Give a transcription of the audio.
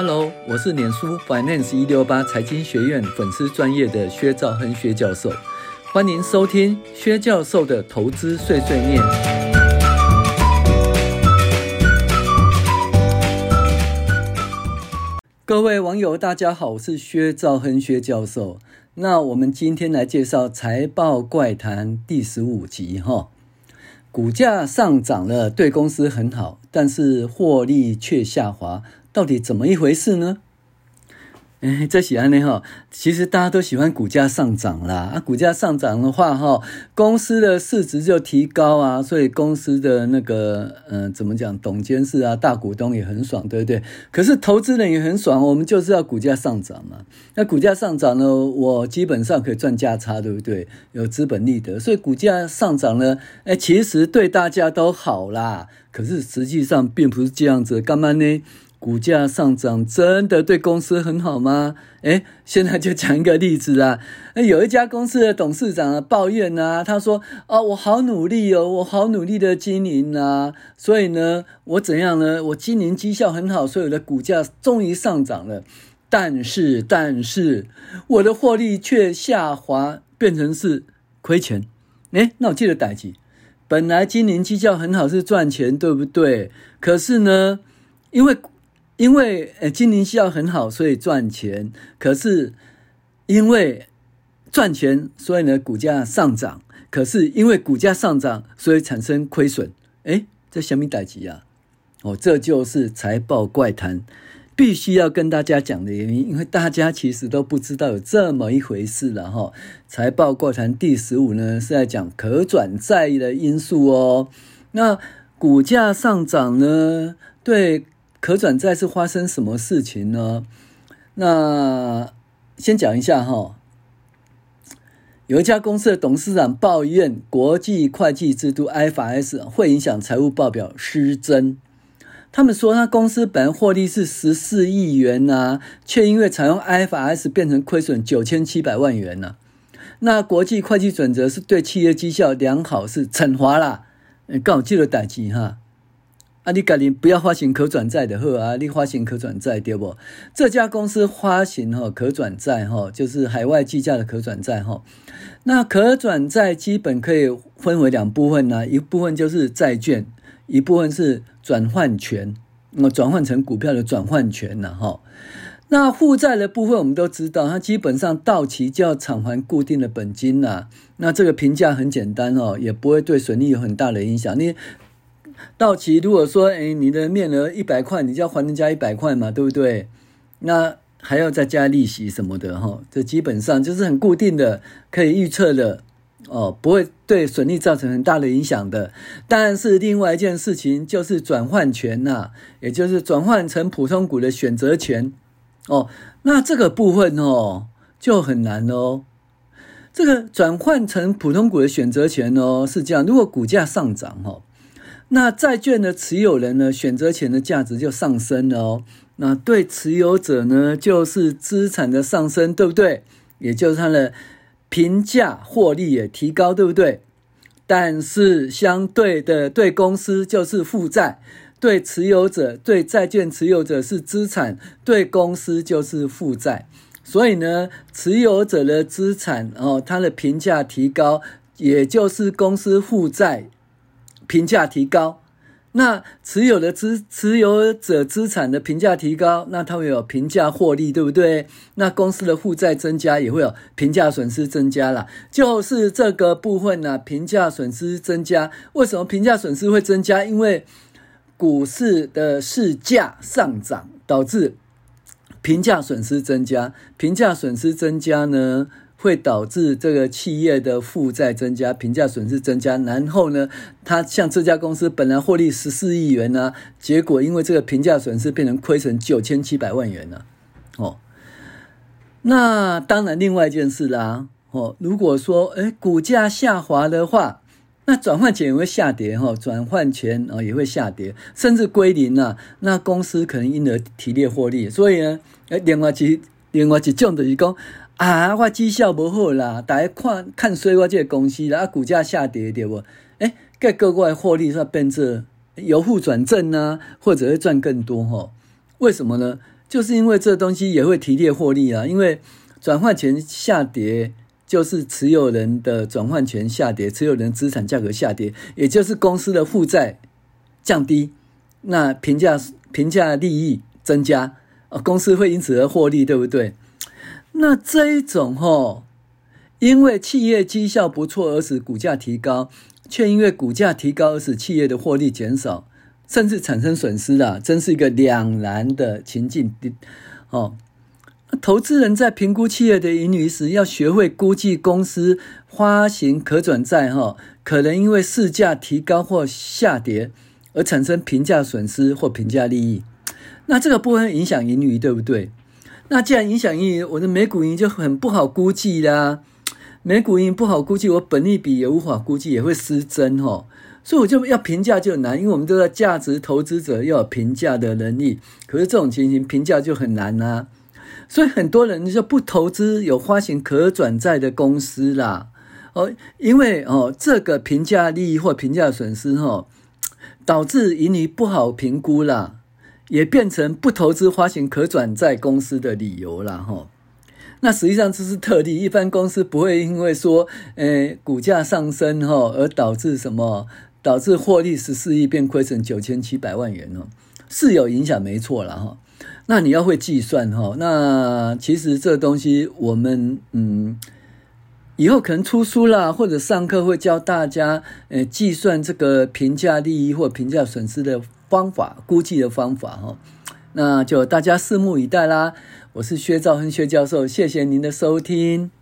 Hello，我是脸书 Finance 一六八财经学院粉丝专业的薛兆亨薛教授，欢迎收听薛教授的投资碎碎念。各位网友，大家好，我是薛兆亨薛教授。那我们今天来介绍财报怪谈第十五集哈。股价上涨了，对公司很好，但是获利却下滑，到底怎么一回事呢？哎，这喜欢呢哈，其实大家都喜欢股价上涨啦。啊，股价上涨的话哈，公司的市值就提高啊，所以公司的那个嗯、呃，怎么讲，董监事啊，大股东也很爽，对不对？可是投资人也很爽，我们就是要股价上涨嘛。那股价上涨呢，我基本上可以赚价差，对不对？有资本利得，所以股价上涨呢，哎，其实对大家都好啦。可是实际上并不是这样子，干嘛呢？股价上涨真的对公司很好吗？诶，现在就讲一个例子啊。有一家公司的董事长啊抱怨啊，他说：“啊，我好努力哦，我好努力的经营啊，所以呢，我怎样呢？我经营绩效很好，所以我的股价终于上涨了。但是，但是我的获利却下滑，变成是亏钱。诶，那我记得代志，本来经营绩效很好是赚钱，对不对？可是呢，因为因为呃，经营绩效很好，所以赚钱。可是因为赚钱，所以呢，股价上涨。可是因为股价上涨，所以产生亏损。诶，这什么代志啊？哦，这就是财报怪谈，必须要跟大家讲的原因。因为大家其实都不知道有这么一回事了哈。财报怪谈第十五呢，是在讲可转债的因素哦。那股价上涨呢，对。可转债是发生什么事情呢？那先讲一下哈，有一家公司的董事长抱怨国际会计制度 IFRS 会影响财务报表失真。他们说，他公司本来获利是十四亿元呐、却因为采用 IFRS 变成亏损九千七百万元呐、啊。那国际会计准则是对企业绩效良好是惩罚啦，刚好记得代志哈。啊，你赶紧不要发行可转债的货啊！你发行可转债对不？这家公司发行哈可转债哈，就是海外计价的可转债哈。那可转债基本可以分为两部分呢，一部分就是债券，一部分是转换权，那么转换成股票的转换权呢哈。那负债的部分我们都知道，它基本上到期就要偿还固定的本金呐。那这个评价很简单哦，也不会对损益有很大的影响。你。到期如果说，哎，你的面额一百块，你就要还人家一百块嘛，对不对？那还要再加利息什么的哈，这基本上就是很固定的，可以预测的哦，不会对损益造成很大的影响的。但是另外一件事情就是转换权呐，也就是转换成普通股的选择权哦，那这个部分哦就很难哦。这个转换成普通股的选择权哦是这样，如果股价上涨哦。那债券的持有人呢，选择权的价值就上升了哦。那对持有者呢，就是资产的上升，对不对？也就是他的评价获利也提高，对不对？但是相对的，对公司就是负债，对持有者，对债券持有者是资产，对公司就是负债。所以呢，持有者的资产哦，它的评价提高，也就是公司负债。评价提高，那持有的资持有者资产的评价提高，那它会有评价获利，对不对？那公司的负债增加，也会有评价损失增加啦。就是这个部分呢、啊，评价损失增加。为什么评价损失会增加？因为股市的市价上涨，导致评价损失增加。评价损失增加呢？会导致这个企业的负债增加，评价损失增加，然后呢，它像这家公司本来获利十四亿元呢、啊，结果因为这个评价损失变成亏损九千七百万元了、啊，哦，那当然另外一件事啦，哦，如果说诶股价下滑的话，那转换权也会下跌哈，转换权啊也会下跌，甚至归零了、啊，那公司可能因而提列获利，所以呢，诶另外一另外一种就是讲。啊，我绩效不好啦，大家看看衰我这个公司啦，啊，股价下跌对不？诶，各个外获利是变成由负转正呢，或者会赚更多哈？为什么呢？就是因为这东西也会提列获利啊，因为转换权下跌，就是持有人的转换权下跌，持有人资产价格下跌，也就是公司的负债降低，那评价评价利益增加，公司会因此而获利，对不对？那这一种吼，因为企业绩效不错而使股价提高，却因为股价提高而使企业的获利减少。甚至产生损失了，真是一个两难的情境。哦，投资人在评估企业的盈余时，要学会估计公司发行可转债，哈，可能因为市价提高或下跌而产生评价损失或评价利益。那这个部分影响盈余，对不对？那既然影响盈余，我的每股盈就很不好估计啦。每股盈不好估计，我本利比也无法估计，也会失真，哈。所以我就要评价就难，因为我们都在价值投资者要有评价的能力，可是这种情形评价就很难啊。所以很多人就不投资有发行可转债的公司啦，哦，因为哦这个评价利益或评价损失哈，导致盈余不好评估啦，也变成不投资发行可转债公司的理由了哈。那实际上这是特例，一般公司不会因为说，诶股价上升哈而导致什么。导致获利十四亿变亏成九千七百万元哦，是有影响没错了哈。那你要会计算哈。那其实这东西我们嗯，以后可能出书啦，或者上课会教大家呃计算这个评价利益或评价损失的方法，估计的方法哈。那就大家拭目以待啦。我是薛兆恒薛教授，谢谢您的收听。